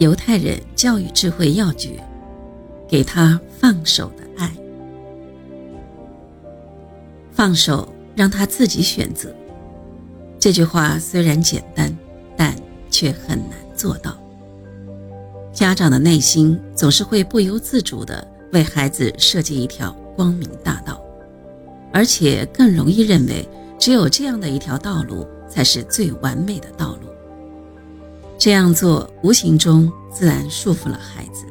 犹太人教育智慧要诀：给他放手的爱，放手让他自己选择。这句话虽然简单，但却很难做到。家长的内心总是会不由自主地为孩子设计一条光明大道，而且更容易认为只有这样的一条道路才是最完美的道路。这样做无形中自然束缚了孩子。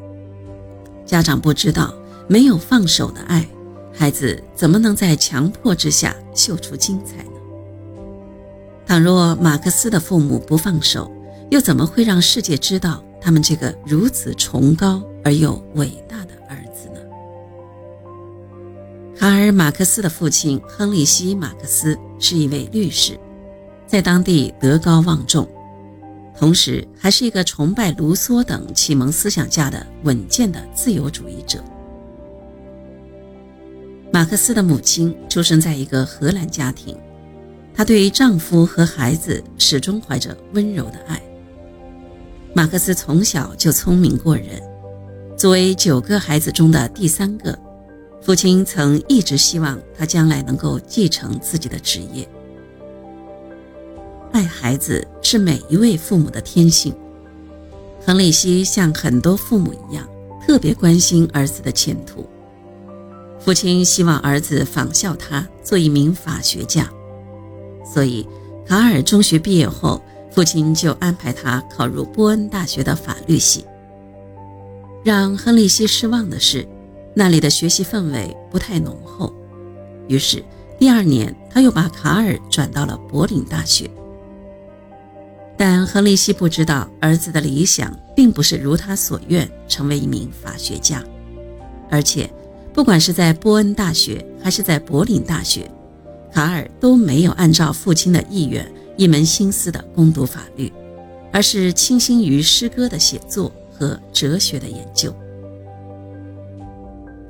家长不知道，没有放手的爱，孩子怎么能在强迫之下秀出精彩呢？倘若马克思的父母不放手，又怎么会让世界知道他们这个如此崇高而又伟大的儿子呢？卡尔·马克思的父亲亨利希·马克思是一位律师，在当地德高望重。同时，还是一个崇拜卢梭等启蒙思想家的稳健的自由主义者。马克思的母亲出生在一个荷兰家庭，她对于丈夫和孩子始终怀着温柔的爱。马克思从小就聪明过人，作为九个孩子中的第三个，父亲曾一直希望他将来能够继承自己的职业。爱孩子是每一位父母的天性。亨利希像很多父母一样，特别关心儿子的前途。父亲希望儿子仿效他，做一名法学家。所以，卡尔中学毕业后，父亲就安排他考入波恩大学的法律系。让亨利希失望的是，那里的学习氛围不太浓厚。于是，第二年他又把卡尔转到了柏林大学。但亨利希不知道，儿子的理想并不是如他所愿成为一名法学家，而且，不管是在波恩大学还是在柏林大学，卡尔都没有按照父亲的意愿一门心思的攻读法律，而是倾心于诗歌的写作和哲学的研究。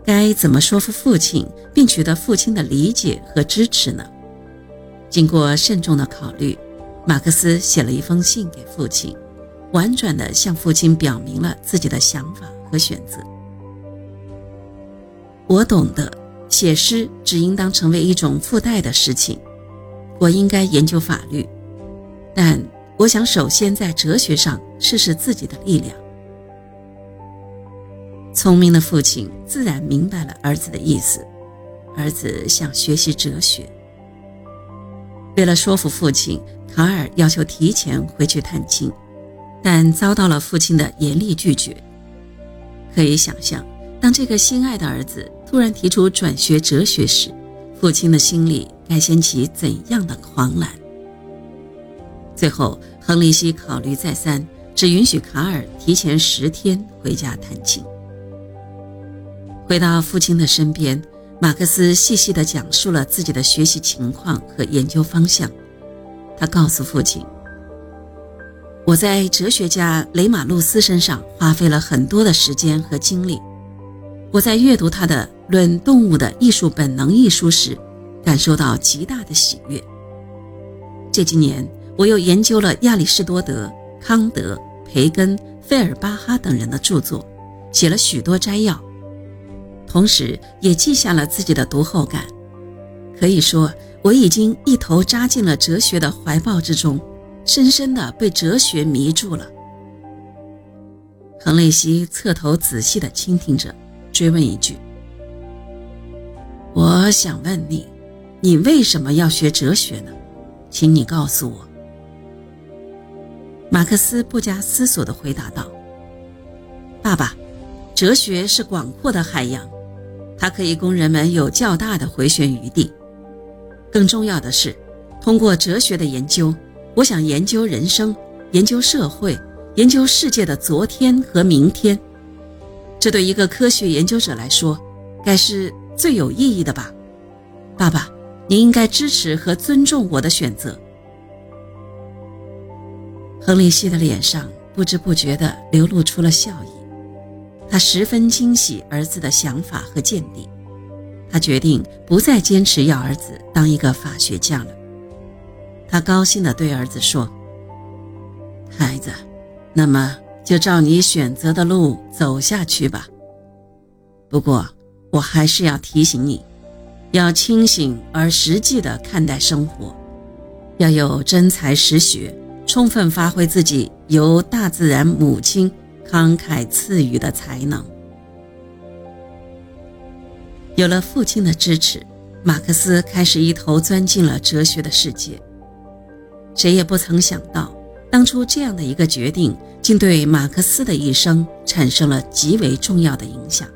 该怎么说服父亲，并取得父亲的理解和支持呢？经过慎重的考虑。马克思写了一封信给父亲，婉转地向父亲表明了自己的想法和选择。我懂得，写诗只应当成为一种附带的事情。我应该研究法律，但我想首先在哲学上试试自己的力量。聪明的父亲自然明白了儿子的意思，儿子想学习哲学。为了说服父亲。卡尔要求提前回去探亲，但遭到了父亲的严厉拒绝。可以想象，当这个心爱的儿子突然提出转学哲学时，父亲的心里该掀起怎样的狂澜？最后，亨利希考虑再三，只允许卡尔提前十天回家探亲。回到父亲的身边，马克思细细地讲述了自己的学习情况和研究方向。他告诉父亲：“我在哲学家雷马路斯身上花费了很多的时间和精力。我在阅读他的《论动物的艺术本能》一书时，感受到极大的喜悦。这几年，我又研究了亚里士多德、康德、培根、费尔巴哈等人的著作，写了许多摘要，同时也记下了自己的读后感。可以说。”我已经一头扎进了哲学的怀抱之中，深深的被哲学迷住了。亨利希侧头仔细的倾听着，追问一句：“我想问你，你为什么要学哲学呢？请你告诉我。”马克思不加思索的回答道：“爸爸，哲学是广阔的海洋，它可以供人们有较大的回旋余地。”更重要的是，通过哲学的研究，我想研究人生，研究社会，研究世界的昨天和明天。这对一个科学研究者来说，该是最有意义的吧？爸爸，您应该支持和尊重我的选择。亨利希的脸上不知不觉地流露出了笑意，他十分惊喜儿子的想法和见地。他决定不再坚持要儿子当一个法学家了。他高兴地对儿子说：“孩子，那么就照你选择的路走下去吧。不过，我还是要提醒你，要清醒而实际的看待生活，要有真才实学，充分发挥自己由大自然母亲慷慨赐予的才能。有了父亲的支持，马克思开始一头钻进了哲学的世界。谁也不曾想到，当初这样的一个决定，竟对马克思的一生产生了极为重要的影响。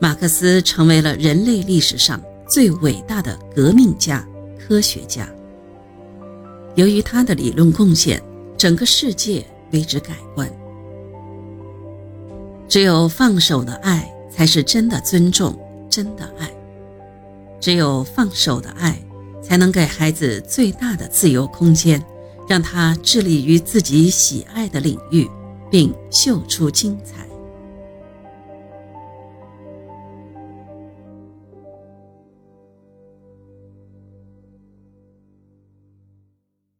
马克思成为了人类历史上最伟大的革命家、科学家。由于他的理论贡献，整个世界为之改观。只有放手的爱，才是真的尊重、真的爱。只有放手的爱，才能给孩子最大的自由空间，让他致力于自己喜爱的领域，并秀出精彩。